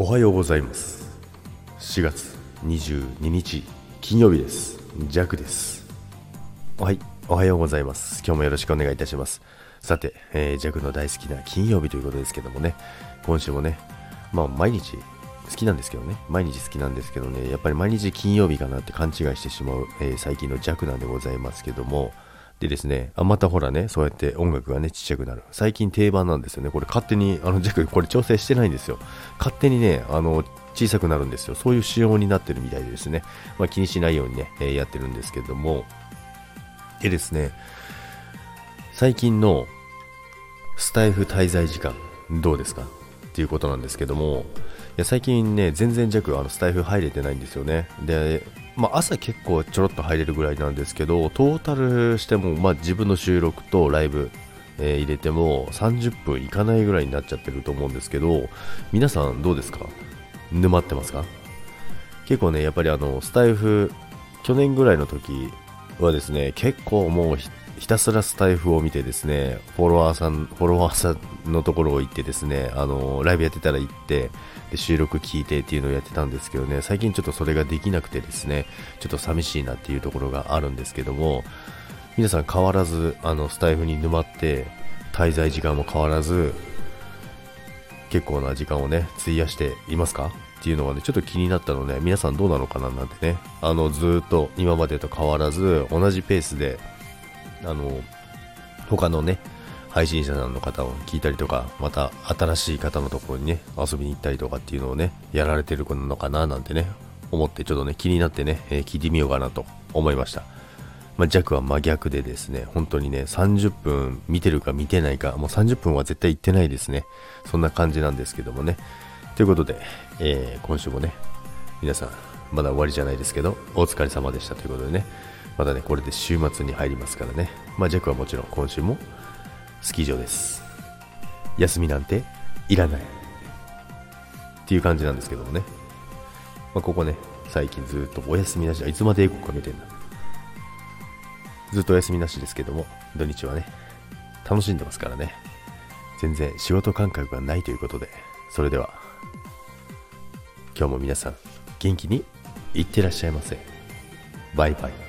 おはようございます。4月22日金曜日です。ジャクです。はい。おはようございます。今日もよろしくお願いいたします。さて、えー、ジャクの大好きな金曜日ということですけどもね。今週もねまあ毎日好きなんですけどね。毎日好きなんですけどね。やっぱり毎日金曜日かなって勘違いしてしまう、えー、最近の弱なんでございますけどもでですね、あ、またほらね、そうやって音楽がね、ちっちゃくなる。最近定番なんですよね。これ勝手に、あの、ジャック、これ調整してないんですよ。勝手にね、あの、小さくなるんですよ。そういう仕様になってるみたいでですね。まあ、気にしないようにね、えー、やってるんですけども。でですね、最近のスタイフ滞在時間、どうですか？っていうことなんですけども、いや最近ね、全然弱あのスタイフ入れてないんですよね。で、まあ、朝結構ちょろっと入れるぐらいなんですけど、トータルしても、まあ、自分の収録とライブ、え、入れても30分いかないぐらいになっちゃってると思うんですけど、皆さんどうですか？沼ってますか？結構ね、やっぱりあの、スタイフ、去年ぐらいの時はですね、結構もうひたすらスタイフを見てですね、フォロワーさん、フォロワーさんのところを行ってですね、あの、ライブやってたら行って、で、収録聞いてっていうのをやってたんですけどね、最近ちょっとそれができなくてですね、ちょっと寂しいなっていうところがあるんですけども、皆さん変わらず、あの、スタイフに沼って、滞在時間も変わらず、結構な時間をね、費やしていますか？っていうのはね、ちょっと気になったので、皆さんどうなのかななんてね、あの、ずっと今までと変わらず、同じペースで、あの、他のね、配信者さんの方を聞いたりとか、また新しい方のところにね、遊びに行ったりとかっていうのをね、やられてるのかななんてね、思ってちょっとね、気になってね、えー、聞いてみようかなと思いました。まあ、弱は真逆でですね、本当にね、30分見てるか見てないか、もう30分は絶対行ってないですね。そんな感じなんですけどもね。ということで、えー、今週もね、皆さん、まだ終わりじゃないですけど、お疲れ様でしたということでね、またね、これで週末に入りますからね。まあ、ジャックはもちろん今週もスキー場です。休みなんていらない。っていう感じなんですけどもね。まあ、ここね、最近ずっとお休みなし、いつまで英語かけてんだ。ずっとお休みなしですけども、土日はね、楽しんでますからね。全然仕事感覚がないということで、それでは、今日も皆さん、元気にいってらっしゃいませ。バイバイ。